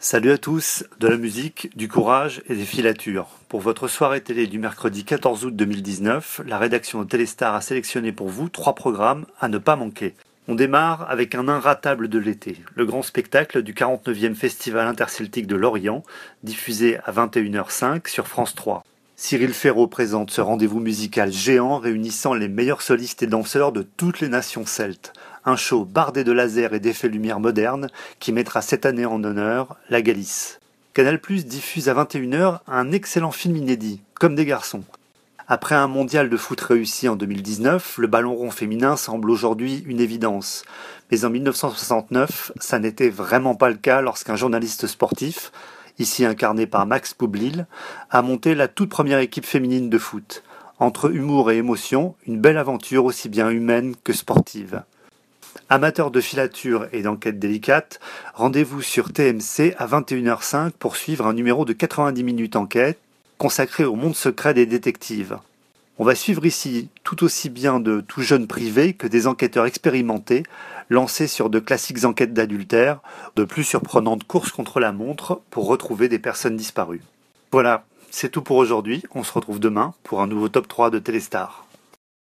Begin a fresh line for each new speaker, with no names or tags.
Salut à tous, de la musique, du courage et des filatures. Pour votre soirée télé du mercredi 14 août 2019, la rédaction de Téléstar a sélectionné pour vous trois programmes à ne pas manquer. On démarre avec un inratable de l'été, le grand spectacle du 49e Festival interceltique de Lorient, diffusé à 21h05 sur France 3. Cyril Ferraud présente ce rendez-vous musical géant réunissant les meilleurs solistes et danseurs de toutes les nations celtes un show bardé de lasers et d'effets lumière modernes qui mettra cette année en honneur la Galice. Canal Plus diffuse à 21h un excellent film inédit, Comme des garçons. Après un mondial de foot réussi en 2019, le ballon rond féminin semble aujourd'hui une évidence. Mais en 1969, ça n'était vraiment pas le cas lorsqu'un journaliste sportif, ici incarné par Max Boublil, a monté la toute première équipe féminine de foot. Entre humour et émotion, une belle aventure aussi bien humaine que sportive. Amateurs de filature et d'enquête délicate, rendez-vous sur TMC à 21h05 pour suivre un numéro de 90 minutes enquête consacré au monde secret des détectives. On va suivre ici tout aussi bien de tout jeunes privés que des enquêteurs expérimentés lancés sur de classiques enquêtes d'adultère, de plus surprenantes courses contre la montre pour retrouver des personnes disparues. Voilà, c'est tout pour aujourd'hui. On se retrouve demain pour un nouveau top 3 de Téléstar.